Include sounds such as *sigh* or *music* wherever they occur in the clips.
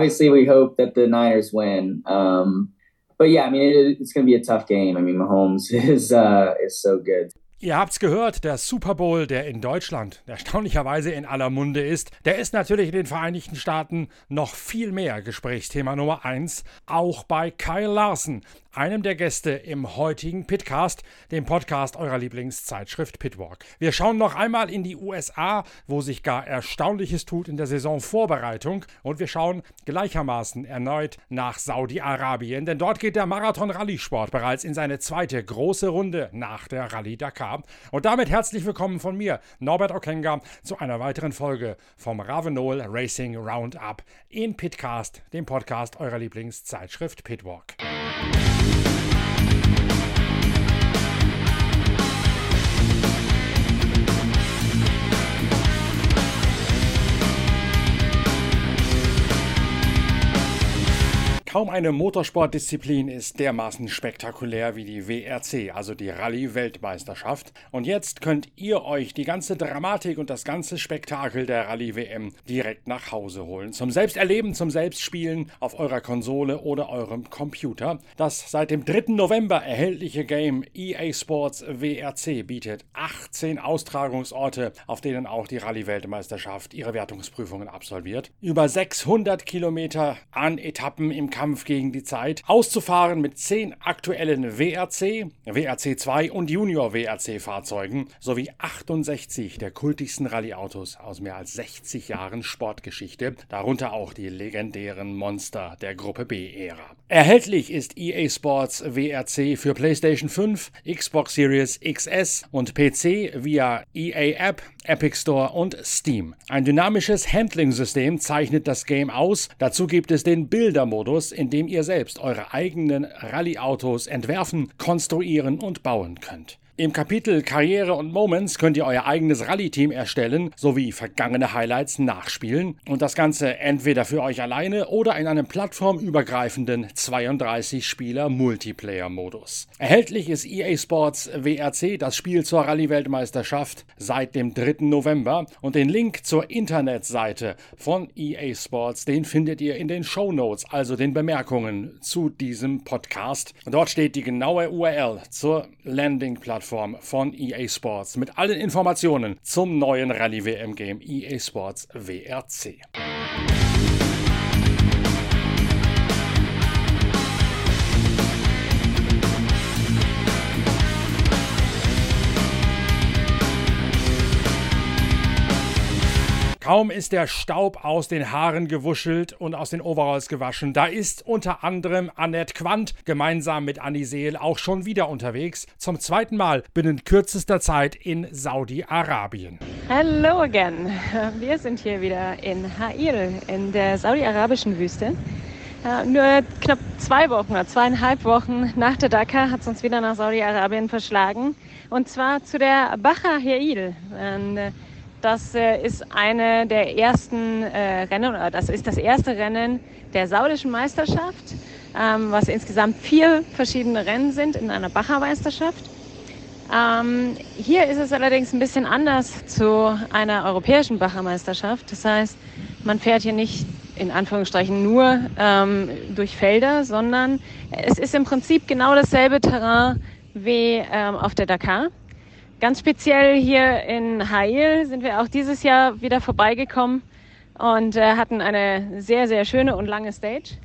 obviously, we hope that the Niners win. Um, but yeah, I mean, it, it's going to be a tough game. I mean, Mahomes *laughs* is uh, is so good. Ihr habt's gehört, der Super Bowl, der in Deutschland erstaunlicherweise in aller Munde ist, der ist natürlich in den Vereinigten Staaten noch viel mehr Gesprächsthema Nummer eins, auch bei Kyle Larson, einem der Gäste im heutigen Pitcast, dem Podcast eurer Lieblingszeitschrift Pitwalk. Wir schauen noch einmal in die USA, wo sich gar Erstaunliches tut in der Saisonvorbereitung und wir schauen gleichermaßen erneut nach Saudi-Arabien, denn dort geht der Marathon-Rallye-Sport bereits in seine zweite große Runde nach der Rallye Dakar. Und damit herzlich willkommen von mir, Norbert Okenga, zu einer weiteren Folge vom Ravenol Racing Roundup in Pitcast, dem Podcast eurer Lieblingszeitschrift Pitwalk. Bye. Kaum eine Motorsportdisziplin ist dermaßen spektakulär wie die WRC, also die Rallye-Weltmeisterschaft. Und jetzt könnt ihr euch die ganze Dramatik und das ganze Spektakel der Rallye-WM direkt nach Hause holen. Zum Selbsterleben, zum Selbstspielen auf eurer Konsole oder eurem Computer. Das seit dem 3. November erhältliche Game EA Sports WRC bietet 18 Austragungsorte, auf denen auch die Rallye-Weltmeisterschaft ihre Wertungsprüfungen absolviert. Über 600 Kilometer an Etappen im Kampf gegen die Zeit, auszufahren mit zehn aktuellen WRC, WRC 2 und Junior WRC Fahrzeugen sowie 68 der kultigsten Rallye-Autos aus mehr als 60 Jahren Sportgeschichte, darunter auch die legendären Monster der Gruppe B-Ära. Erhältlich ist EA Sports WRC für PlayStation 5, Xbox Series XS und PC via EA App, Epic Store und Steam. Ein dynamisches Handling-System zeichnet das Game aus. Dazu gibt es den Bildermodus, in dem ihr selbst eure eigenen Rallye-Autos entwerfen, konstruieren und bauen könnt. Im Kapitel Karriere und Moments könnt ihr euer eigenes Rallye-Team erstellen sowie vergangene Highlights nachspielen und das Ganze entweder für euch alleine oder in einem plattformübergreifenden 32-Spieler-Multiplayer-Modus. Erhältlich ist EA Sports WRC, das Spiel zur Rallye-Weltmeisterschaft, seit dem 3. November und den Link zur Internetseite von EA Sports, den findet ihr in den Show Notes, also den Bemerkungen zu diesem Podcast. Dort steht die genaue URL zur Landing-Plattform Plattform von EA Sports mit allen Informationen zum neuen Rallye WM Game EA Sports WRC. Kaum ist der Staub aus den Haaren gewuschelt und aus den Overalls gewaschen, da ist unter anderem Annette Quandt gemeinsam mit Annie Seel auch schon wieder unterwegs, zum zweiten Mal binnen kürzester Zeit in Saudi-Arabien. Hello again. Wir sind hier wieder in Ha'il in der saudi-arabischen Wüste. Ja, nur knapp zwei Wochen oder zweieinhalb Wochen nach der Dakar hat es uns wieder nach Saudi-Arabien verschlagen. Und zwar zu der Bacha Ha'il. Das äh, ist eine der ersten äh, Rennen, oder das ist das erste Rennen der saudischen Meisterschaft, ähm, was insgesamt vier verschiedene Rennen sind in einer Bacher-Meisterschaft. Ähm, hier ist es allerdings ein bisschen anders zu einer europäischen Bacher-Meisterschaft. Das heißt, man fährt hier nicht in Anführungsstrichen nur ähm, durch Felder, sondern es ist im Prinzip genau dasselbe Terrain wie ähm, auf der Dakar. Ganz speziell hier in Hail sind wir auch dieses Jahr wieder vorbeigekommen und äh, hatten eine sehr, sehr schöne und lange Stage.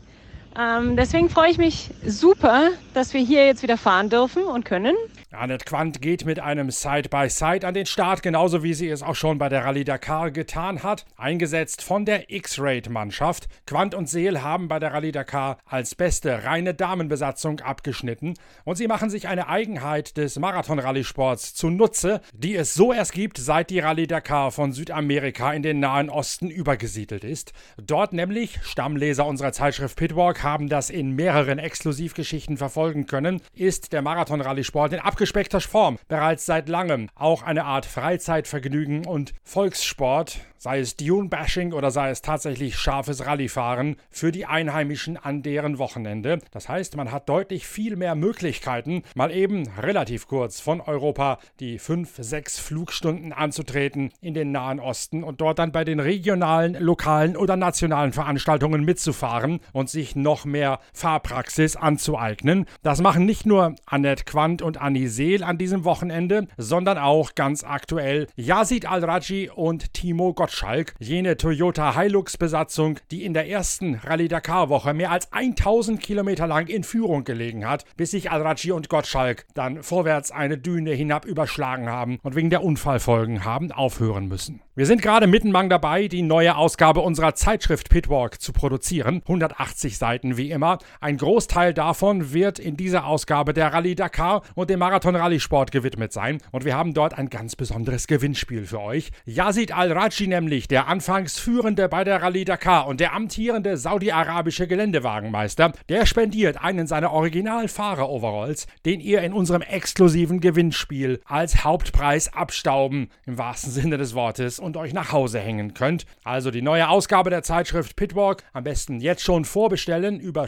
Ähm, deswegen freue ich mich super, dass wir hier jetzt wieder fahren dürfen und können. Annette Quandt geht mit einem Side-by-Side -Side an den Start, genauso wie sie es auch schon bei der Rallye Dakar getan hat, eingesetzt von der X-Raid-Mannschaft. Quandt und Seel haben bei der Rallye Dakar als beste reine Damenbesatzung abgeschnitten und sie machen sich eine Eigenheit des Marathon-Rallye-Sports zunutze, die es so erst gibt, seit die Rallye Dakar von Südamerika in den Nahen Osten übergesiedelt ist. Dort nämlich, Stammleser unserer Zeitschrift Pitwalk haben das in mehreren Exklusivgeschichten verfolgen können, ist der Marathon-Rallye-Sport in abgeschnitten abgespeckter Form bereits seit langem. Auch eine Art Freizeitvergnügen und Volkssport, sei es Dune-Bashing oder sei es tatsächlich scharfes Rallyefahren für die Einheimischen an deren Wochenende. Das heißt, man hat deutlich viel mehr Möglichkeiten, mal eben relativ kurz von Europa die fünf, sechs Flugstunden anzutreten in den Nahen Osten und dort dann bei den regionalen, lokalen oder nationalen Veranstaltungen mitzufahren und sich noch mehr Fahrpraxis anzueignen. Das machen nicht nur Annette Quandt und Annie Seel an diesem Wochenende, sondern auch ganz aktuell Yazid Al-Raji und Timo Gottschalk, jene Toyota Hilux-Besatzung, die in der ersten Rallye Dakar-Woche mehr als 1000 Kilometer lang in Führung gelegen hat, bis sich Al-Raji und Gottschalk dann vorwärts eine Düne hinab überschlagen haben und wegen der Unfallfolgen haben aufhören müssen. Wir sind gerade mittenmang dabei, die neue Ausgabe unserer Zeitschrift Pitwalk zu produzieren. 180 Seiten wie immer. Ein Großteil davon wird in dieser Ausgabe der Rallye Dakar und dem Marathon Rallye-Sport gewidmet sein. Und wir haben dort ein ganz besonderes Gewinnspiel für euch. Yazid Al-Raji nämlich, der anfangs Führende bei der Rallye Dakar und der amtierende saudi-arabische Geländewagenmeister, der spendiert einen seiner Original-Fahrer-Overalls, den ihr in unserem exklusiven Gewinnspiel als Hauptpreis abstauben, im wahrsten Sinne des Wortes, und euch nach Hause hängen könnt. Also die neue Ausgabe der Zeitschrift Pitwalk am besten jetzt schon vorbestellen über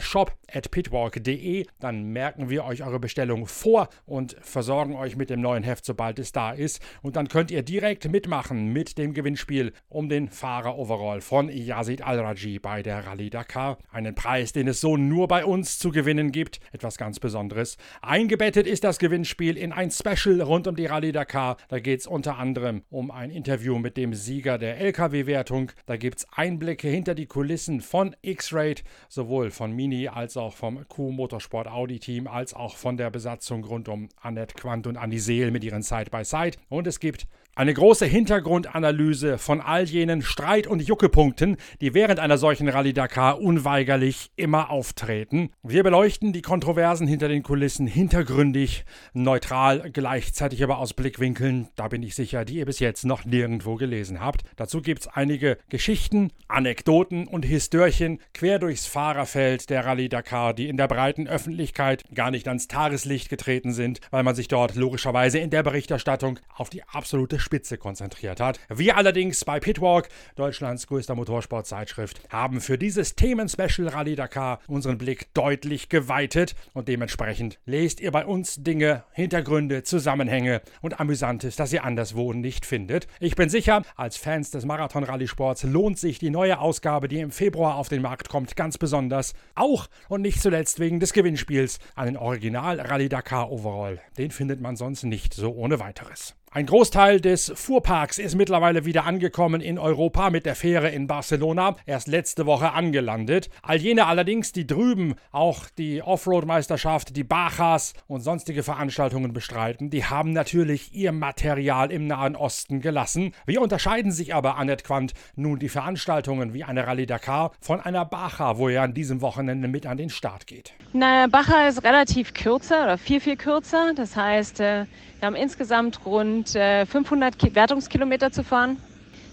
shop.pitwalk.de. Dann merken wir euch eure Bestellung vor und versorgen euch mit dem neuen Heft, sobald es da ist. Und dann könnt ihr direkt mitmachen mit dem Gewinnspiel um den Fahrer-Overall von Yazid Al-Raji bei der Rallye Dakar. Einen Preis, den es so nur bei uns zu gewinnen gibt. Etwas ganz Besonderes. Eingebettet ist das Gewinnspiel in ein Special rund um die Rallye Dakar. Da geht es unter anderem um ein Interview mit dem Sieger der LKW-Wertung. Da gibt es Einblicke hinter die Kulissen von X-Rate, sowohl von Mini als auch vom Q-Motorsport Audi-Team, als auch von der Besatzung rund um Annette Quandt und Andi Seel mit ihren Side-by-Side. -Side. Und es gibt eine große Hintergrundanalyse von all jenen Streit- und Juckepunkten, die während einer solchen Rallye Dakar unweigerlich immer auftreten. Wir beleuchten die Kontroversen hinter den Kulissen hintergründig, neutral, gleichzeitig aber aus Blickwinkeln, da bin ich sicher, die ihr bis jetzt noch nirgendwo gelesen habt. Dazu gibt es einige Geschichten, Anekdoten und Histörchen quer durchs Fahrerfeld der Rallye Dakar, die in der breiten Öffentlichkeit gar nicht ans Tageslicht getreten sind, weil man sich dort logischerweise in der Berichterstattung auf die absolute Spitze konzentriert hat. Wir allerdings bei Pitwalk, Deutschlands größter Motorsportzeitschrift, haben für dieses Themen-Special Rallye Dakar unseren Blick deutlich geweitet und dementsprechend lest ihr bei uns Dinge, Hintergründe, Zusammenhänge und Amüsantes, das ihr anderswo nicht findet. Ich bin sicher, als Fans des Marathon-Rallye-Sports lohnt sich die neue Ausgabe, die im Februar auf den Markt kommt, ganz besonders. Auch und nicht zuletzt wegen des Gewinnspiels einen Original Rallye Dakar Overall. Den findet man sonst nicht so ohne weiteres. Ein Großteil des Fuhrparks ist mittlerweile wieder angekommen in Europa mit der Fähre in Barcelona, erst letzte Woche angelandet. All jene allerdings, die drüben auch die Offroad-Meisterschaft, die Bachas und sonstige Veranstaltungen bestreiten, die haben natürlich ihr Material im Nahen Osten gelassen. Wie unterscheiden sich aber, Annette Quandt, nun die Veranstaltungen wie eine Rallye Dakar von einer Bacha, wo er an diesem Wochenende mit an den Start geht? Na, Bacha ist relativ kürzer oder viel, viel kürzer. Das heißt, äh wir haben insgesamt rund äh, 500 Wertungskilometer zu fahren,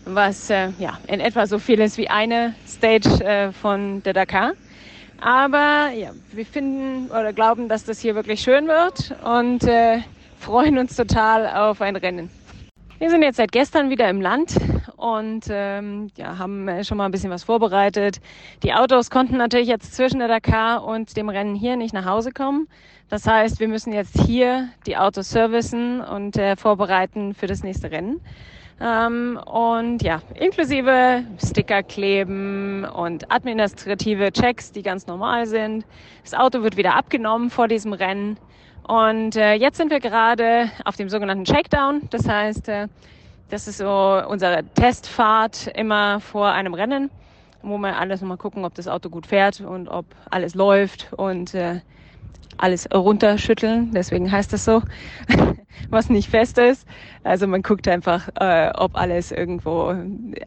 was äh, ja, in etwa so viel ist wie eine Stage äh, von der Dakar. Aber ja, wir finden oder glauben, dass das hier wirklich schön wird und äh, freuen uns total auf ein Rennen. Wir sind jetzt seit gestern wieder im Land und ähm, ja, haben äh, schon mal ein bisschen was vorbereitet. Die Autos konnten natürlich jetzt zwischen der Dakar und dem Rennen hier nicht nach Hause kommen. Das heißt, wir müssen jetzt hier die Autos servicen und äh, vorbereiten für das nächste Rennen. Ähm, und ja, inklusive Sticker kleben und administrative Checks, die ganz normal sind. Das Auto wird wieder abgenommen vor diesem Rennen. Und äh, jetzt sind wir gerade auf dem sogenannten Shakedown. Das heißt, äh, das ist so unsere Testfahrt immer vor einem Rennen, wo wir alles nochmal gucken, ob das Auto gut fährt und ob alles läuft und äh, alles runterschütteln, deswegen heißt das so, *laughs* was nicht fest ist. Also man guckt einfach, äh, ob alles irgendwo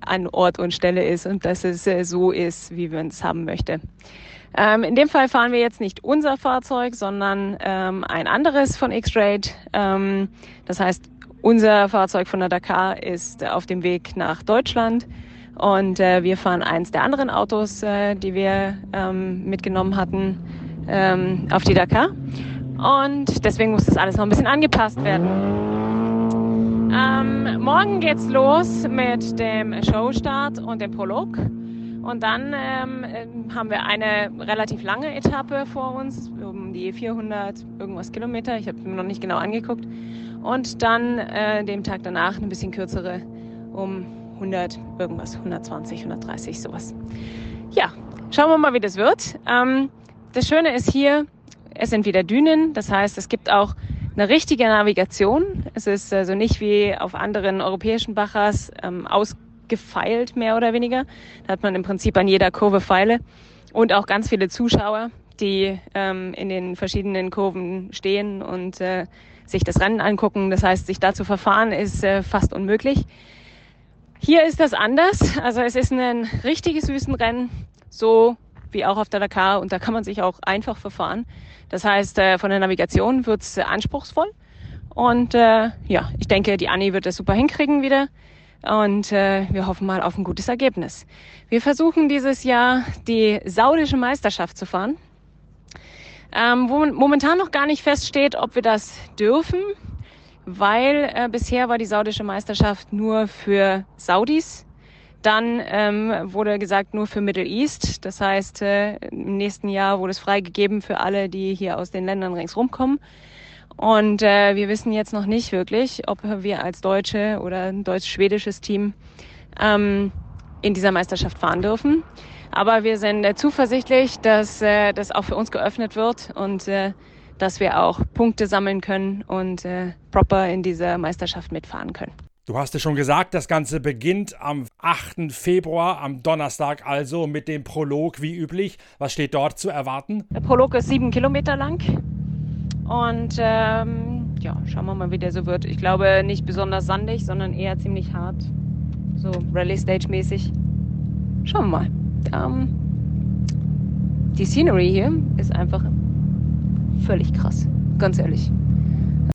an Ort und Stelle ist und dass es äh, so ist, wie man es haben möchte. Ähm, in dem Fall fahren wir jetzt nicht unser Fahrzeug, sondern ähm, ein anderes von X-Rate. Ähm, das heißt, unser Fahrzeug von der Dakar ist auf dem Weg nach Deutschland und äh, wir fahren eins der anderen Autos, äh, die wir ähm, mitgenommen hatten ähm, auf die Dakar. Und deswegen muss das alles noch ein bisschen angepasst werden. Ähm, morgen geht's los mit dem Showstart und dem Prolog. Und dann ähm, haben wir eine relativ lange Etappe vor uns, um die 400 irgendwas Kilometer. Ich habe mir noch nicht genau angeguckt. Und dann äh, dem Tag danach ein bisschen kürzere, um 100 irgendwas, 120, 130 sowas. Ja, schauen wir mal, wie das wird. Ähm, das Schöne ist hier, es sind wieder Dünen. Das heißt, es gibt auch eine richtige Navigation. Es ist also nicht wie auf anderen europäischen Bachers ähm, ausgefeilt, mehr oder weniger. Da hat man im Prinzip an jeder Kurve Pfeile und auch ganz viele Zuschauer, die ähm, in den verschiedenen Kurven stehen und äh, sich das Rennen angucken. Das heißt, sich da zu verfahren ist äh, fast unmöglich. Hier ist das anders. Also es ist ein richtiges Wüstenrennen, so wie auch auf der Dakar. Und da kann man sich auch einfach verfahren. Das heißt, äh, von der Navigation wird's äh, anspruchsvoll. Und äh, ja, ich denke, die Anni wird das super hinkriegen wieder. Und äh, wir hoffen mal auf ein gutes Ergebnis. Wir versuchen dieses Jahr die saudische Meisterschaft zu fahren, ähm, wo momentan noch gar nicht feststeht, ob wir das dürfen, weil äh, bisher war die saudische Meisterschaft nur für Saudis dann ähm, wurde gesagt, nur für Middle East. Das heißt, äh, im nächsten Jahr wurde es freigegeben für alle, die hier aus den Ländern ringsrum kommen. Und äh, wir wissen jetzt noch nicht wirklich, ob wir als Deutsche oder ein deutsch-schwedisches Team ähm, in dieser Meisterschaft fahren dürfen. Aber wir sind äh, zuversichtlich, dass äh, das auch für uns geöffnet wird und äh, dass wir auch Punkte sammeln können und äh, proper in dieser Meisterschaft mitfahren können. Du hast es schon gesagt, das Ganze beginnt am 8. Februar, am Donnerstag also, mit dem Prolog wie üblich. Was steht dort zu erwarten? Der Prolog ist sieben Kilometer lang. Und ähm, ja, schauen wir mal, wie der so wird. Ich glaube nicht besonders sandig, sondern eher ziemlich hart. So Rallye-Stage-mäßig. Schauen wir mal. Ähm, die Scenery hier ist einfach völlig krass. Ganz ehrlich.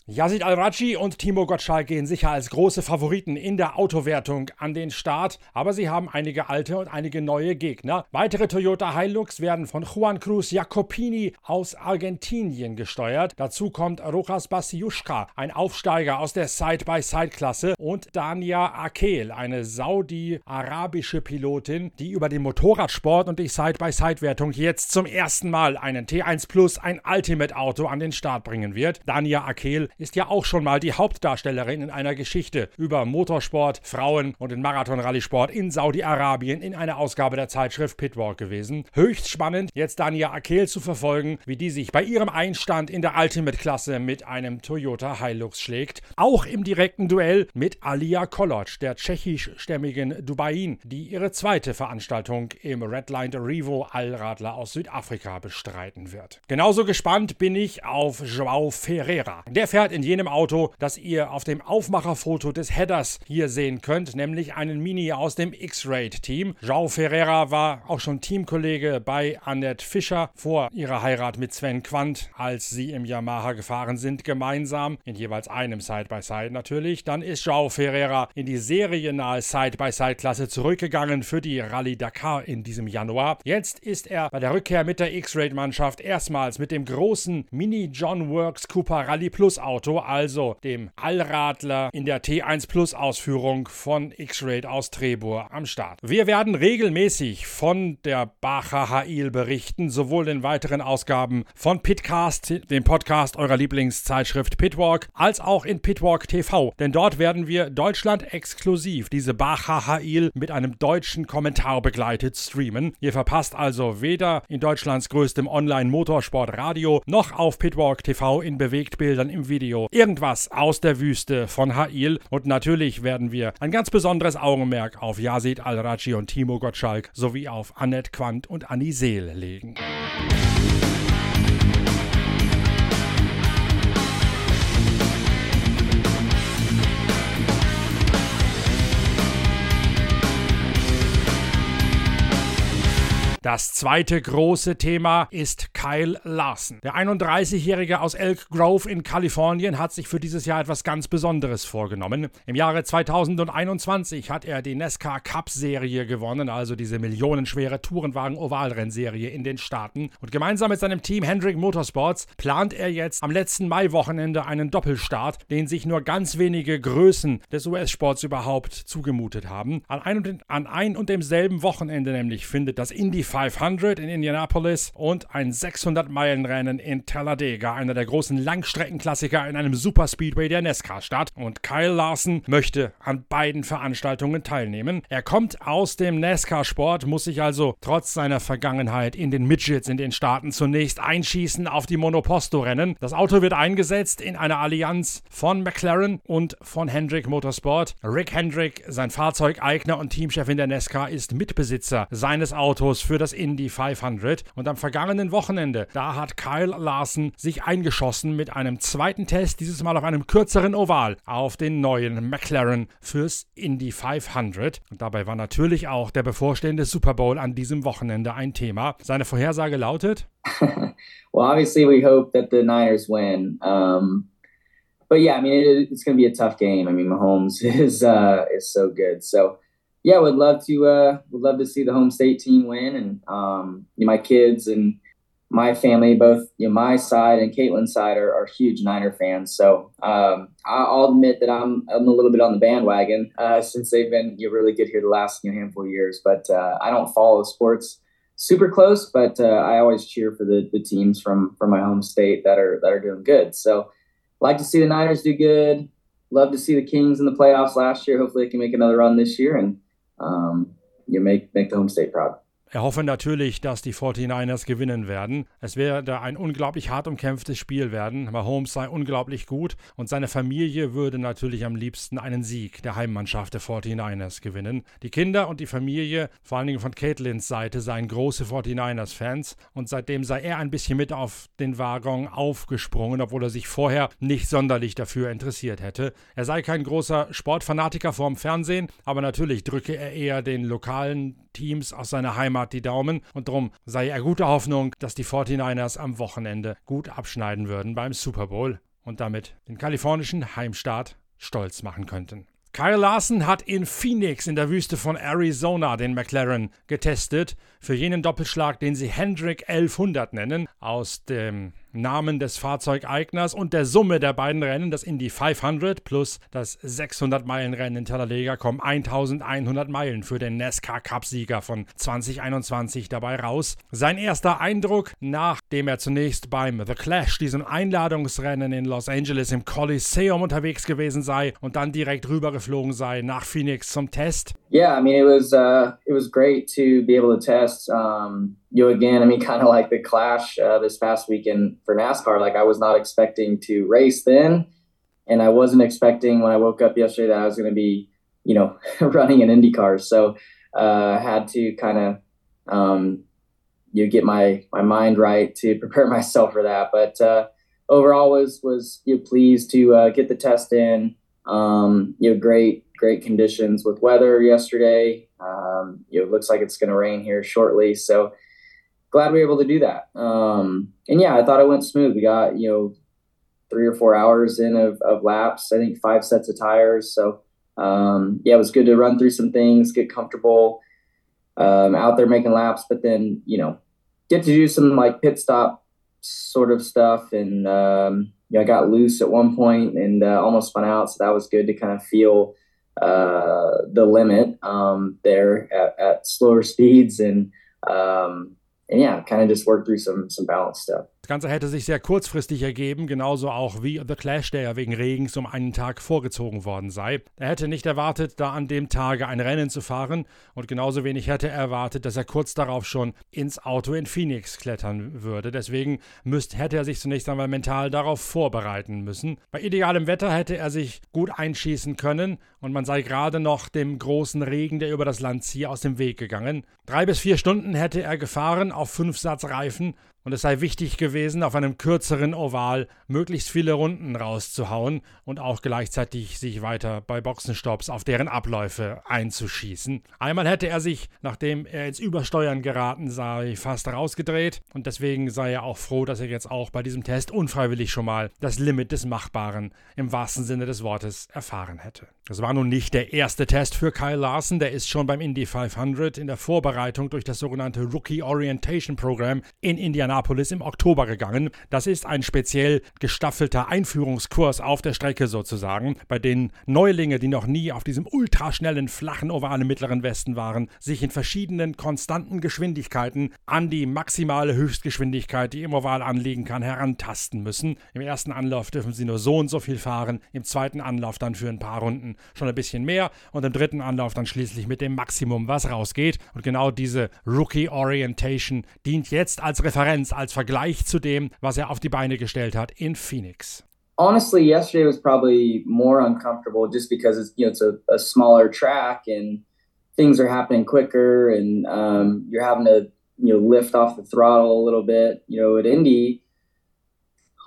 Yazid Al-Raji und Timo Gottschalk gehen sicher als große Favoriten in der Autowertung an den Start, aber sie haben einige alte und einige neue Gegner. Weitere Toyota Hilux werden von Juan Cruz Jacopini aus Argentinien gesteuert. Dazu kommt Rojas Basiushka, ein Aufsteiger aus der Side-by-Side-Klasse und Dania Akel, eine saudi-arabische Pilotin, die über den Motorradsport und die Side-by-Side-Wertung jetzt zum ersten Mal einen T1 Plus, ein Ultimate-Auto an den Start bringen wird. Dania Akel ist ja auch schon mal die Hauptdarstellerin in einer Geschichte über Motorsport, Frauen und den Marathon-Rallye-Sport in Saudi-Arabien in einer Ausgabe der Zeitschrift Pitwalk gewesen. Höchst spannend, jetzt Dania Akel zu verfolgen, wie die sich bei ihrem Einstand in der Ultimate-Klasse mit einem Toyota Hilux schlägt. Auch im direkten Duell mit Alia Koloc, der tschechischstämmigen Dubain, die ihre zweite Veranstaltung im Redlined Revo Allradler aus Südafrika bestreiten wird. Genauso gespannt bin ich auf Joao Ferreira. Der fährt in jenem Auto, das ihr auf dem Aufmacherfoto des Headers hier sehen könnt, nämlich einen Mini aus dem X-Raid-Team. João Ferreira war auch schon Teamkollege bei Annette Fischer vor ihrer Heirat mit Sven Quandt, als sie im Yamaha gefahren sind, gemeinsam, in jeweils einem Side-by-Side -Side natürlich. Dann ist João Ferreira in die seriennahe Side-by-Side-Klasse zurückgegangen für die Rallye Dakar in diesem Januar. Jetzt ist er bei der Rückkehr mit der X-Raid-Mannschaft erstmals mit dem großen Mini John Works Cooper Rallye Plus Auto, also dem Allradler in der T1 Plus Ausführung von X-Raid aus Trebur am Start. Wir werden regelmäßig von der Bacher Hail berichten, sowohl in weiteren Ausgaben von Pitcast, dem Podcast eurer Lieblingszeitschrift Pitwalk, als auch in Pitwalk TV, denn dort werden wir Deutschland exklusiv diese Bacher Hail mit einem deutschen Kommentar begleitet streamen. Ihr verpasst also weder in Deutschlands größtem Online-Motorsport-Radio noch auf Pitwalk TV in Bewegtbildern im Video irgendwas aus der Wüste von Hail. Und natürlich werden wir ein ganz besonderes Augenmerk auf Yazid Al-Raji und Timo Gottschalk sowie auf Annette Quandt und Annie Seel legen. Das zweite große Thema ist Kyle Larson. Der 31-Jährige aus Elk Grove in Kalifornien hat sich für dieses Jahr etwas ganz Besonderes vorgenommen. Im Jahre 2021 hat er die NASCAR Cup Serie gewonnen, also diese millionenschwere Tourenwagen-Ovalrennserie in den Staaten. Und gemeinsam mit seinem Team Hendrick Motorsports plant er jetzt am letzten Mai-Wochenende einen Doppelstart, den sich nur ganz wenige Größen des US-Sports überhaupt zugemutet haben. An ein, und, an ein und demselben Wochenende nämlich findet das Indy 500 in Indianapolis und ein 600-Meilen-Rennen in Talladega, einer der großen Langstreckenklassiker in einem Superspeedway der NASCAR statt. Und Kyle Larson möchte an beiden Veranstaltungen teilnehmen. Er kommt aus dem NASCAR-Sport, muss sich also trotz seiner Vergangenheit in den Midgets in den Staaten zunächst einschießen auf die Monoposto-Rennen. Das Auto wird eingesetzt in einer Allianz von McLaren und von Hendrick Motorsport. Rick Hendrick, sein Fahrzeugeigner und Teamchef in der NASCAR, ist Mitbesitzer seines Autos für das Indy 500. Und am vergangenen Wochenende, da hat Kyle Larson sich eingeschossen mit einem zweiten Test, dieses Mal auf einem kürzeren Oval, auf den neuen McLaren fürs Indy 500. Und dabei war natürlich auch der bevorstehende Super Bowl an diesem Wochenende ein Thema. Seine Vorhersage lautet: *laughs* Well, obviously we hope that the Niners win. Um, but yeah, I mean it, it's going to be a tough game. I mean Mahomes *laughs* is uh, is so good. So yeah, would love to uh, would love to see the home state team win, and um, you know, my kids and my family, both you know, my side and Caitlin's side, are, are huge Niner fans. So um, I'll admit that I'm I'm a little bit on the bandwagon uh, since they've been you know, really good here the last you know, handful of years. But uh, I don't follow sports super close, but uh, I always cheer for the, the teams from from my home state that are that are doing good. So like to see the Niners do good. Love to see the Kings in the playoffs last year. Hopefully, they can make another run this year and um, you make make the home state proud. Er hoffe natürlich, dass die 49ers gewinnen werden. Es werde ein unglaublich hart umkämpftes Spiel werden. Mahomes sei unglaublich gut und seine Familie würde natürlich am liebsten einen Sieg der Heimmannschaft der 49ers gewinnen. Die Kinder und die Familie, vor allen Dingen von Caitlins Seite, seien große 49ers-Fans und seitdem sei er ein bisschen mit auf den Waggon aufgesprungen, obwohl er sich vorher nicht sonderlich dafür interessiert hätte. Er sei kein großer Sportfanatiker vorm Fernsehen, aber natürlich drücke er eher den lokalen Teams aus seiner Heimat die Daumen und darum sei er guter Hoffnung, dass die 49ers am Wochenende gut abschneiden würden beim Super Bowl und damit den kalifornischen Heimstaat stolz machen könnten. Kyle Larson hat in Phoenix in der Wüste von Arizona den McLaren getestet für jenen Doppelschlag, den sie Hendrick 1100 nennen, aus dem Namen des Fahrzeugeigners und der Summe der beiden Rennen, das Indy 500 plus das 600-Meilen-Rennen in Talladega, kommen 1100 Meilen für den NASCAR Cup-Sieger von 2021 dabei raus. Sein erster Eindruck, nachdem er zunächst beim The Clash, diesem Einladungsrennen in Los Angeles im Coliseum unterwegs gewesen sei und dann direkt rübergeflogen sei nach Phoenix zum Test. Yeah, I mean it was uh, it was great to be able to test. Um you again, I mean, *laughs* kind of like the clash uh, this past weekend for NASCAR. Like, I was not expecting to race then, and I wasn't expecting when I woke up yesterday that I was going to be, you know, *laughs* running an IndyCar. So, uh, had to kind of, um, you know, get my my mind right to *laughs* prepare myself for that. But uh, overall, was was you know, pleased to uh, get the test in. Um, you know, great great conditions with weather yesterday. Um, it looks like it's going to rain here shortly, so glad we were able to do that. Um, and yeah, I thought it went smooth. We got, you know, three or four hours in of, of laps, I think five sets of tires. So, um, yeah, it was good to run through some things, get comfortable um, out there making laps, but then, you know, get to do some like pit stop sort of stuff. And, um, you know, I got loose at one point and uh, almost spun out. So that was good to kind of feel uh, the limit um, there at, at slower speeds. And, um, and yeah, kind of just work through some some balance stuff. Das Ganze hätte sich sehr kurzfristig ergeben, genauso auch wie The Clash, der ja wegen Regens um einen Tag vorgezogen worden sei. Er hätte nicht erwartet, da an dem Tage ein Rennen zu fahren und genauso wenig hätte er erwartet, dass er kurz darauf schon ins Auto in Phoenix klettern würde. Deswegen müsst, hätte er sich zunächst einmal mental darauf vorbereiten müssen. Bei idealem Wetter hätte er sich gut einschießen können und man sei gerade noch dem großen Regen, der über das Land ziehe, aus dem Weg gegangen. Drei bis vier Stunden hätte er gefahren auf fünf Satz Reifen und es sei wichtig gewesen, auf einem kürzeren Oval möglichst viele Runden rauszuhauen und auch gleichzeitig sich weiter bei Boxenstopps auf deren Abläufe einzuschießen. Einmal hätte er sich, nachdem er ins Übersteuern geraten sei, fast rausgedreht und deswegen sei er auch froh, dass er jetzt auch bei diesem Test unfreiwillig schon mal das Limit des Machbaren im wahrsten Sinne des Wortes erfahren hätte. Das war nun nicht der erste Test für Kyle Larson, der ist schon beim Indy 500 in der Vorbereitung durch das sogenannte Rookie Orientation Program in Indianapolis im Oktober gegangen. Das ist ein speziell gestaffelter Einführungskurs auf der Strecke sozusagen, bei dem Neulinge, die noch nie auf diesem ultraschnellen, flachen Oval im Mittleren Westen waren, sich in verschiedenen konstanten Geschwindigkeiten an die maximale Höchstgeschwindigkeit, die im Oval anliegen kann, herantasten müssen. Im ersten Anlauf dürfen sie nur so und so viel fahren, im zweiten Anlauf dann für ein paar Runden schon ein bisschen mehr und im dritten Anlauf dann schließlich mit dem Maximum, was rausgeht. Und genau diese Rookie Orientation dient jetzt als Referenz, als Vergleich zu dem, was er auf die Beine gestellt hat in Phoenix. Honestly, yesterday was probably more uncomfortable just because it's you know it's a, a smaller track and things are happening quicker and um, you're having to you know lift off the throttle a little bit. You know, at Indy,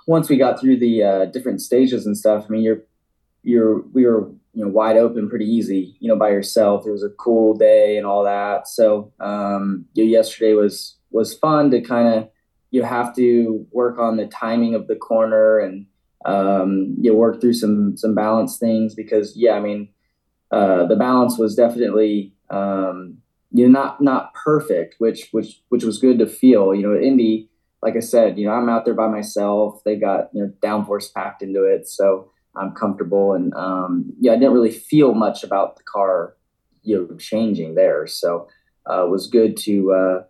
once we got through the uh, different stages and stuff, I mean, you're you're we were you know wide open pretty easy you know by yourself it was a cool day and all that so um yesterday was was fun to kind of you have to work on the timing of the corner and um you work through some some balance things because yeah i mean uh the balance was definitely um you know not not perfect which which which was good to feel you know indy like i said you know i'm out there by myself they got you know downforce packed into it so I'm comfortable. And um, yeah, I didn't really feel much about the car, you know, changing there. So uh, it was good to uh,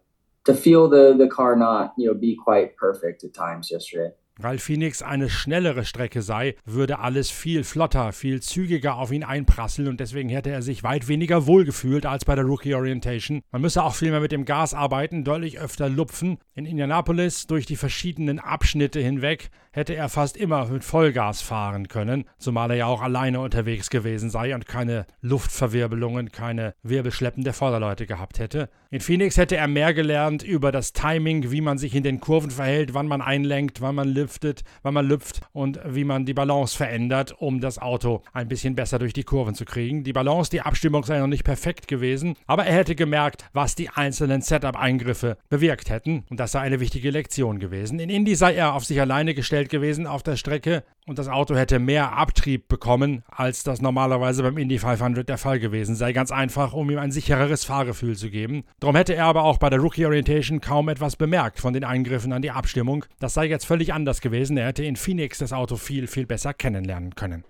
to feel the the car not you know be quite perfect at times yesterday. Weil Phoenix eine schnellere Strecke sei, würde alles viel flotter, viel zügiger auf ihn einprasseln und deswegen hätte er sich weit weniger wohlgefühlt als bei der Rookie Orientation. Man müsse auch viel mehr mit dem Gas arbeiten, deutlich öfter lupfen. In Indianapolis durch die verschiedenen Abschnitte hinweg hätte er fast immer mit Vollgas fahren können, zumal er ja auch alleine unterwegs gewesen sei und keine Luftverwirbelungen, keine Wirbelschleppen der Vorderleute gehabt hätte. In Phoenix hätte er mehr gelernt über das Timing, wie man sich in den Kurven verhält, wann man einlenkt, wann man lüftet, wann man lüpft und wie man die Balance verändert, um das Auto ein bisschen besser durch die Kurven zu kriegen. Die Balance, die Abstimmung sei noch nicht perfekt gewesen, aber er hätte gemerkt, was die einzelnen Setup-Eingriffe bewirkt hätten und das sei eine wichtige Lektion gewesen. In Indy sei er auf sich alleine gestellt Umfeld gewesen auf der Strecke und das Auto hätte mehr Abtrieb bekommen, als das normalerweise beim Indy 500 der Fall gewesen sei. Ganz einfach, um ihm ein sichereres Fahrgefühl zu geben. Darum hätte er aber auch bei der Rookie Orientation kaum etwas bemerkt von den Eingriffen an die Abstimmung. Das sei jetzt völlig anders gewesen. Er hätte in Phoenix das Auto viel, viel besser kennenlernen können.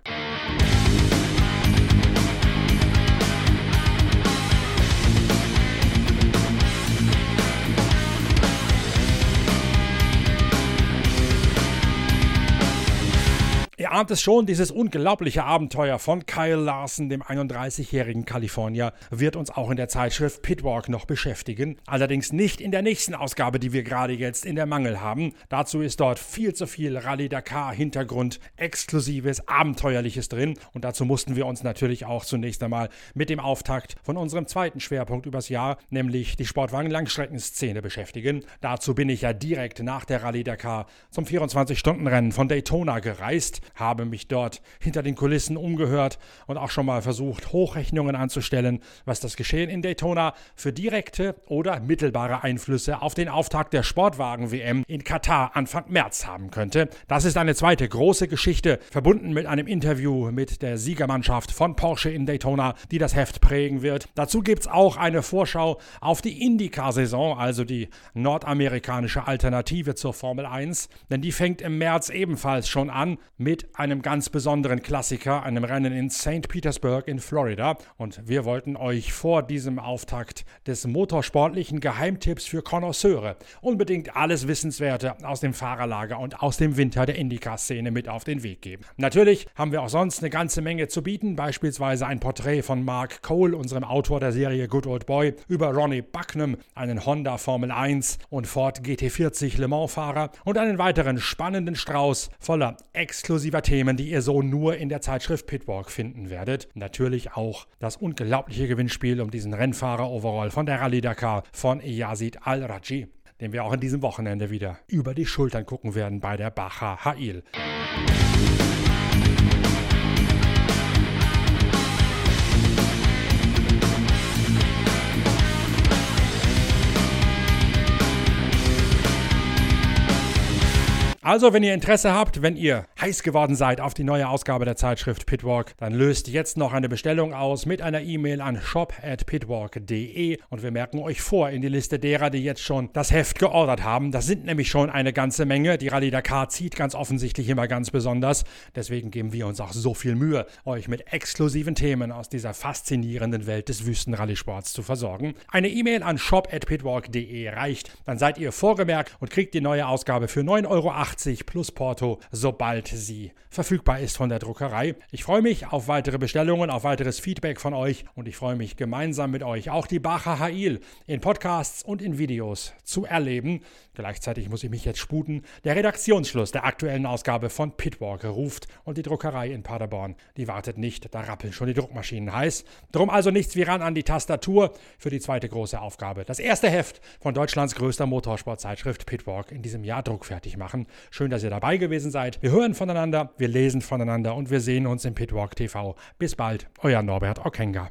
Ihr ahnt es schon, dieses unglaubliche Abenteuer von Kyle Larson, dem 31-jährigen Kalifornier, wird uns auch in der Zeitschrift Pitwalk noch beschäftigen. Allerdings nicht in der nächsten Ausgabe, die wir gerade jetzt in der Mangel haben. Dazu ist dort viel zu viel Rallye Dakar Hintergrund, exklusives, abenteuerliches drin. Und dazu mussten wir uns natürlich auch zunächst einmal mit dem Auftakt von unserem zweiten Schwerpunkt übers Jahr, nämlich die Sportwagen-Langstreckenszene beschäftigen. Dazu bin ich ja direkt nach der Rallye Dakar zum 24-Stunden-Rennen von Daytona gereist habe mich dort hinter den Kulissen umgehört und auch schon mal versucht, Hochrechnungen anzustellen, was das Geschehen in Daytona für direkte oder mittelbare Einflüsse auf den Auftakt der Sportwagen-WM in Katar Anfang März haben könnte. Das ist eine zweite große Geschichte, verbunden mit einem Interview mit der Siegermannschaft von Porsche in Daytona, die das Heft prägen wird. Dazu gibt es auch eine Vorschau auf die IndyCar-Saison, also die nordamerikanische Alternative zur Formel 1, denn die fängt im März ebenfalls schon an mit einem ganz besonderen Klassiker, einem Rennen in St. Petersburg in Florida. Und wir wollten euch vor diesem Auftakt des motorsportlichen Geheimtipps für Connoisseure unbedingt alles Wissenswerte aus dem Fahrerlager und aus dem Winter der Indycar-Szene mit auf den Weg geben. Natürlich haben wir auch sonst eine ganze Menge zu bieten, beispielsweise ein Porträt von Mark Cole, unserem Autor der Serie Good Old Boy, über Ronnie Bucknam, einen Honda Formel 1 und Ford GT40 Le Mans-Fahrer und einen weiteren spannenden Strauß voller exklusiver exklusiver Themen, die ihr so nur in der Zeitschrift Pitwalk finden werdet. Natürlich auch das unglaubliche Gewinnspiel um diesen Rennfahrer-Overall von der Rallye Dakar von Yazid Al-Raji. dem wir auch in diesem Wochenende wieder über die Schultern gucken werden bei der Bacha Hail. Also, wenn ihr Interesse habt, wenn ihr heiß geworden seid auf die neue Ausgabe der Zeitschrift Pitwalk, dann löst jetzt noch eine Bestellung aus mit einer E-Mail an shop@pitwalk.de und wir merken euch vor in die Liste derer, die jetzt schon das Heft geordert haben. Das sind nämlich schon eine ganze Menge. Die Rallye Dakar zieht ganz offensichtlich immer ganz besonders. Deswegen geben wir uns auch so viel Mühe, euch mit exklusiven Themen aus dieser faszinierenden Welt des Wüstenrallye-Sports zu versorgen. Eine E-Mail an shop@pitwalk.de reicht. Dann seid ihr vorgemerkt und kriegt die neue Ausgabe für 9,80 Euro plus Porto, sobald sie verfügbar ist von der Druckerei. Ich freue mich auf weitere Bestellungen, auf weiteres Feedback von euch und ich freue mich gemeinsam mit euch auch die Bacher Hail in Podcasts und in Videos zu erleben. Gleichzeitig muss ich mich jetzt sputen. Der Redaktionsschluss der aktuellen Ausgabe von Pitwalker ruft und die Druckerei in Paderborn, die wartet nicht, da rappeln schon die Druckmaschinen heiß. Drum also nichts wie ran an die Tastatur für die zweite große Aufgabe. Das erste Heft von Deutschlands größter Motorsportzeitschrift Pitwalk in diesem Jahr druckfertig machen. Schön, dass ihr dabei gewesen seid. Wir hören voneinander, wir lesen voneinander und wir sehen uns im Pitwalk TV. Bis bald, euer Norbert Okenga.